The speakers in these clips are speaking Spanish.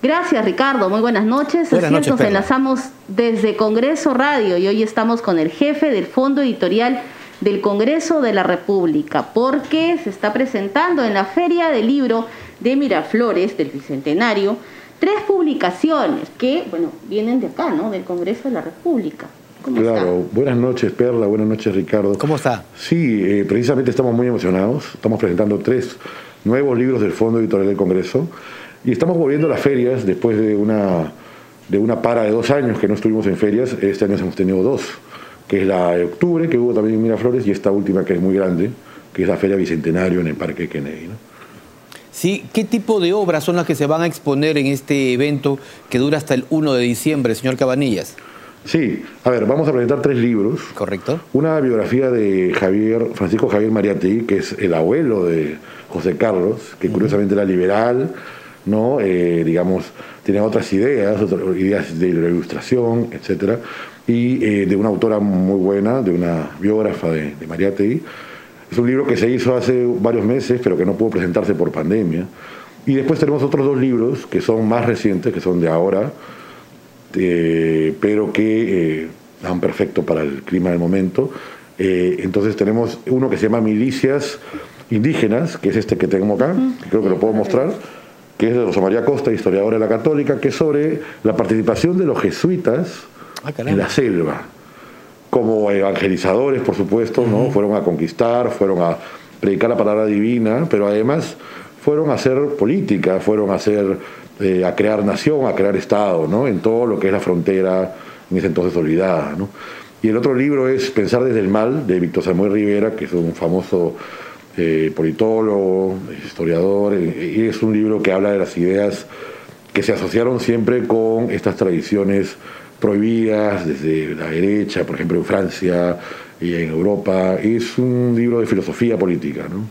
Gracias, Ricardo. Muy buenas noches. Buenas noches, nos enlazamos desde Congreso Radio y hoy estamos con el jefe del Fondo Editorial del Congreso de la República, porque se está presentando en la Feria del Libro de Miraflores del Bicentenario tres publicaciones que, bueno, vienen de acá, ¿no? Del Congreso de la República. ¿Cómo Claro, buenas noches Perla, buenas noches Ricardo. ¿Cómo está? Sí, eh, precisamente estamos muy emocionados. Estamos presentando tres nuevos libros del Fondo Editorial del Congreso y estamos volviendo a las ferias después de una, de una para de dos años que no estuvimos en ferias. Este año hemos tenido dos, que es la de octubre, que hubo también en Miraflores, y esta última que es muy grande, que es la Feria Bicentenario en el Parque Kennedy. ¿no? Sí, ¿qué tipo de obras son las que se van a exponer en este evento que dura hasta el 1 de diciembre, señor Cabanillas? Sí, a ver, vamos a presentar tres libros. ¿Correcto? Una biografía de Javier, Francisco Javier Mariátegui, que es el abuelo de José Carlos, que curiosamente era liberal, ¿no? Eh, digamos, tiene otras ideas, otras ideas de ilustración, etcétera, y eh, de una autora muy buena, de una biógrafa de, de Mariátegui. Es un libro que se hizo hace varios meses, pero que no pudo presentarse por pandemia. Y después tenemos otros dos libros que son más recientes, que son de ahora, eh, pero que dan perfecto para el clima del momento. Entonces tenemos uno que se llama Milicias Indígenas, que es este que tengo acá, que creo que lo puedo mostrar, que es de Rosa María Costa, historiadora de la Católica, que es sobre la participación de los jesuitas Ah, en la selva. Como evangelizadores, por supuesto, ¿no? Fueron a conquistar, fueron a predicar la palabra divina, pero además fueron a hacer política, fueron a hacer, eh, a crear nación, a crear Estado, ¿no? En todo lo que es la frontera, en ese entonces olvidada, ¿no? Y el otro libro es Pensar desde el mal, de Víctor Samuel Rivera, que es un famoso eh, politólogo, historiador, y es un libro que habla de las ideas que se asociaron siempre con estas tradiciones prohibidas desde la derecha, por ejemplo en Francia y en Europa. Es un libro de filosofía política, ¿no?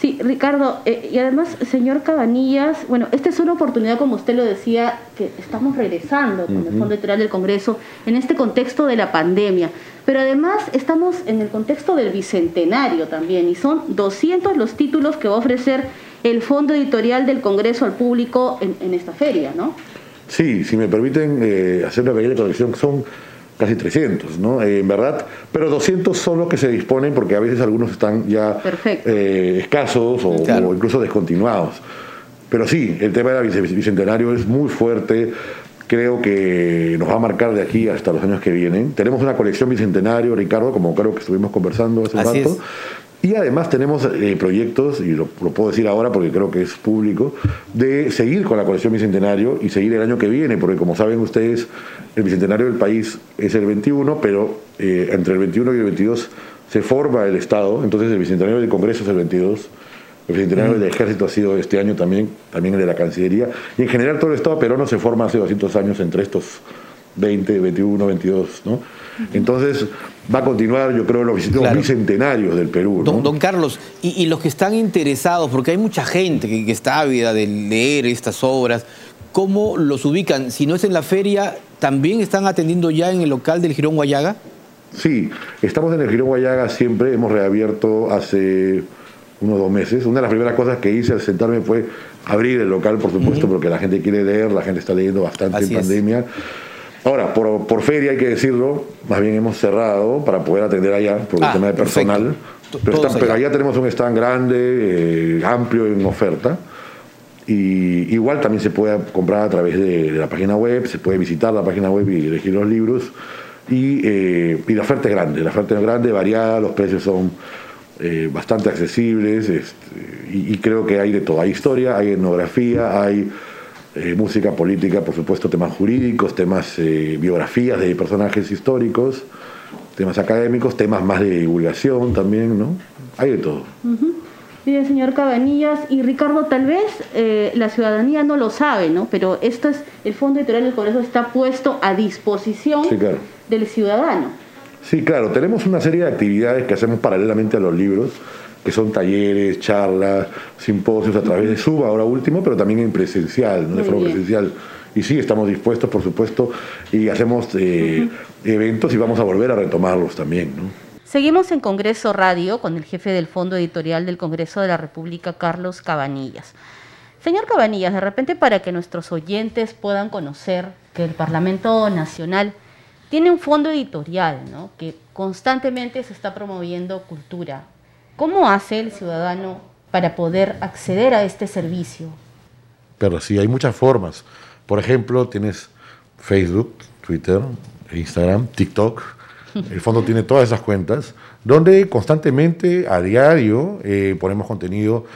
Sí, Ricardo, eh, y además, señor Cabanillas, bueno, esta es una oportunidad, como usted lo decía, que estamos regresando con el Fondo Editorial del Congreso en este contexto de la pandemia, pero además estamos en el contexto del Bicentenario también, y son 200 los títulos que va a ofrecer el Fondo Editorial del Congreso al público en, en esta feria, ¿no? Sí, si me permiten eh, hacer una pequeña corrección, son casi 300, ¿no? Eh, en verdad, pero 200 son los que se disponen porque a veces algunos están ya eh, escasos o, Claro. o incluso descontinuados. Pero sí, el tema del bice- bicentenario es muy fuerte. Creo que nos va a marcar de aquí hasta los años que vienen. Tenemos una colección bicentenario, Ricardo, como creo que estuvimos conversando hace un rato. es. Y además tenemos eh, proyectos, y lo, lo puedo decir ahora porque creo que es público, de seguir con la colección Bicentenario y seguir el año que viene, porque como saben ustedes, el Bicentenario del país es el 21, pero eh, entre el 21 y el 22 se forma el Estado, entonces el Bicentenario del Congreso es el 22. El Bicentenario del Ejército ha sido este año también, también el de la Cancillería. Y en general todo el Estado peruano se forma hace 200 años entre estos 20, 21, 22, ¿no? Entonces va a continuar, yo creo, los, los Claro. bicentenarios del Perú, ¿no? Don, don Carlos, y, y los que están interesados, porque hay mucha gente que, que está ávida de leer estas obras, ¿cómo los ubican? Si no es en la feria, ¿también están atendiendo ya en el local del Girón Guayaga? Sí, estamos en el Girón Guayaga siempre, hemos reabierto hace unos dos meses. Una de las primeras cosas que hice al sentarme fue abrir el local, por supuesto, porque la gente quiere leer, la gente está leyendo bastante Así en es. pandemia. Ahora, por, por feria hay que decirlo, más bien hemos cerrado para poder atender allá, por el Ah, tema de personal. Pero, está- pero allá. allá tenemos un stand grande, eh, amplio en oferta. Y igual también se puede comprar a través de, de la página web, se puede visitar la página web y elegir los libros. Y, eh, y la oferta es grande, la oferta es grande, variada, los precios son eh, bastante accesibles este, y, y creo que hay de todo. Hay historia, hay etnografía, hay eh, música política, por supuesto, temas jurídicos, temas, eh, biografías de personajes históricos, temas académicos, temas más de divulgación también, ¿no? Hay de todo. Bien, señor Cabanillas. Y Ricardo, tal vez eh, la ciudadanía no lo sabe, ¿no? Pero esto es, el Fondo Editorial del Congreso está puesto a disposición Sí, claro. del ciudadano. Sí, claro, tenemos una serie de actividades que hacemos paralelamente a los libros, que son talleres, charlas, simposios a través de Zoom, ahora último, pero también en presencial, ¿no? de forma presencial. Y sí, estamos dispuestos, por supuesto, y hacemos eh, eventos y vamos a volver a retomarlos también. ¿no? Seguimos en Congreso Radio con el jefe del Fondo Editorial del Congreso de la República, Carlos Cabanillas. Señor Cabanillas, de repente para que nuestros oyentes puedan conocer que el Parlamento Nacional tiene un fondo editorial, ¿no? que constantemente se está promoviendo cultura. ¿Cómo hace el ciudadano para poder acceder a este servicio? Pero sí, hay muchas formas. Por ejemplo, tienes Facebook, Twitter, Instagram, TikTok. El fondo tiene todas esas cuentas, donde constantemente, a diario, eh, ponemos contenido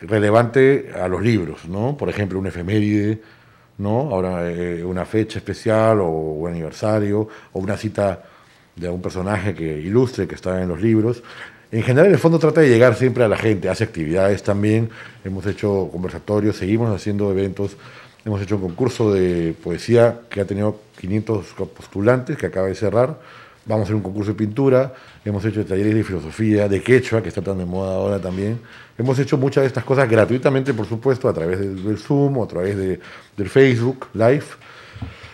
relevante a los libros, ¿no? Por ejemplo, un efeméride, ¿no? Ahora eh, una fecha especial o un aniversario o una cita de algún personaje que ilustre que está en los libros. En general, el fondo trata de llegar siempre a la gente, hace actividades también, hemos hecho conversatorios, seguimos haciendo eventos, hemos hecho un concurso de poesía que ha tenido 500 postulantes, que acaba de cerrar, vamos a hacer un concurso de pintura, hemos hecho talleres de filosofía, de quechua, que está tan de moda ahora también. Hemos hecho muchas de estas cosas gratuitamente, por supuesto, a través del, Zoom o a través de, del Facebook Live.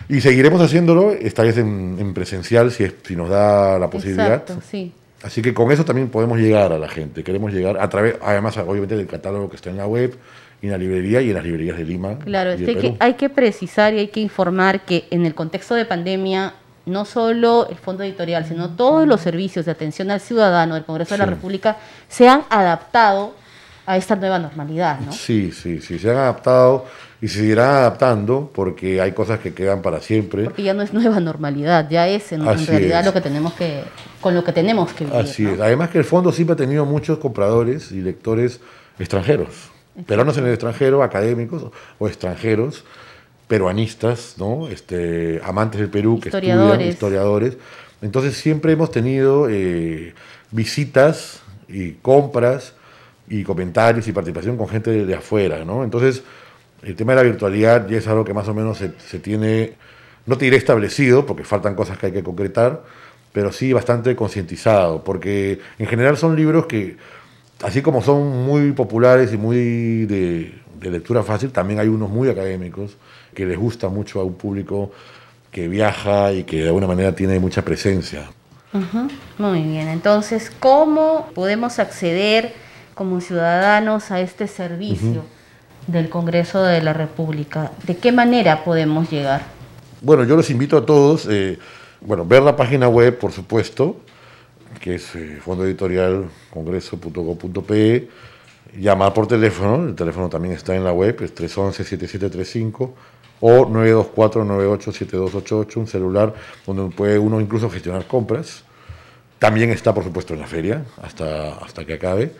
Y seguiremos haciéndolo, esta vez en, presencial, si, es, si nos da la posibilidad. Exacto, sí. Así que con eso también podemos llegar a la gente. Queremos llegar a través, además, obviamente, del catálogo que está en la web, y en la librería y en las librerías de Lima. Claro, es que hay que precisar y hay que informar que en el contexto de pandemia no solo el fondo editorial, sino todos los servicios de atención al ciudadano del Congreso de la República se han adaptado a esta nueva normalidad, ¿no? Sí, sí, sí, se han adaptado y se seguirán adaptando porque hay cosas que quedan para siempre. Porque ya no es nueva normalidad, ya es en, realidad lo que tenemos que, con lo que tenemos que vivir. Así es. Además que el fondo siempre ha tenido muchos compradores y lectores extranjeros, peruanos en el extranjero, académicos o extranjeros, peruanistas, ¿no? Este, amantes del Perú que estudian, historiadores. Entonces siempre hemos tenido eh, visitas y compras y comentarios y participación con gente de, afuera, ¿no? Entonces, el tema de la virtualidad ya es algo que más o menos se, tiene, no te diré establecido, porque faltan cosas que hay que concretar, pero sí bastante concientizado, porque en general son libros que, así como son muy populares y muy de, de lectura fácil, también hay unos muy académicos que les gusta mucho a un público que viaja y que de alguna manera tiene mucha presencia. Muy bien, entonces, ¿cómo podemos acceder como ciudadanos a este servicio del Congreso de la República? ¿De qué manera podemos llegar? Bueno, yo los invito a todos, eh, bueno, ver la página web, por supuesto, que es eh, fondo editorial llamar por teléfono, el teléfono también está en la web, es 311-7735 o 924-987288, un celular donde puede uno incluso gestionar compras. También está, por supuesto, en la feria hasta, hasta que acabe.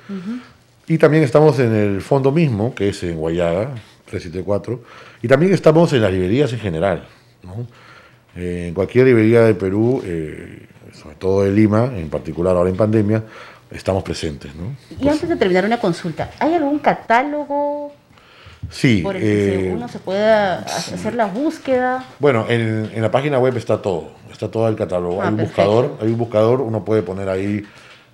Y también estamos en el fondo mismo, que es en Guayaga, 374. Y también estamos en las librerías en general. en cualquier librería de Perú, eh, sobre todo de Lima, en particular ahora en pandemia, estamos presentes. ¿no? Y antes de terminar una consulta, ¿hay algún catálogo Sí. Por el que eh, uno se pueda hacer la búsqueda. Bueno, en, en, la página web está todo, está todo el catálogo. Ah, hay un buscador, hay un buscador, uno puede poner ahí,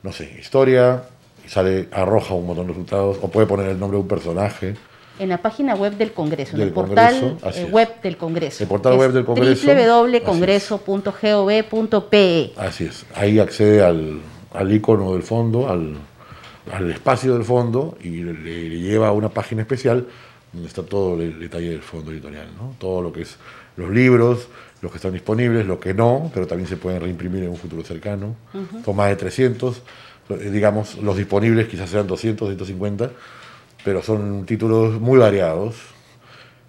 no sé, historia, y sale, arroja un montón de resultados, o puede poner el nombre de un personaje. En la página web del Congreso, en el portal eh, web del Congreso. El portal web del Congreso. www.congreso.gov.pe. Así es, ahí accede al, al icono del fondo, al, al espacio del fondo, y le, le lleva a una página especial donde está todo el detalle del fondo editorial, ¿no? todo lo que es los libros, los que están disponibles, los que no, pero también se pueden reimprimir en un futuro cercano. Son más de 300, eh, digamos, los disponibles quizás sean 200, 150, pero son títulos muy variados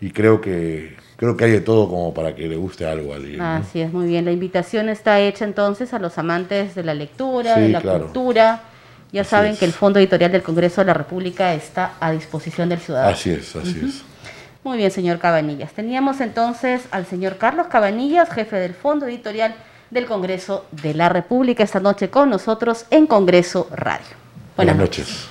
y creo que creo que hay de todo como para que le guste algo al libro. Así es, muy bien. La invitación está hecha entonces a los amantes de la lectura, de la cultura ya saben que el Fondo Editorial del Congreso de la República está a disposición del ciudadano. Así es, así es. Muy bien, señor Cabanillas. Teníamos entonces al señor Carlos Cabanillas, jefe del Fondo Editorial del Congreso de la República, esta noche con nosotros en Congreso Radio. Buenas, noches.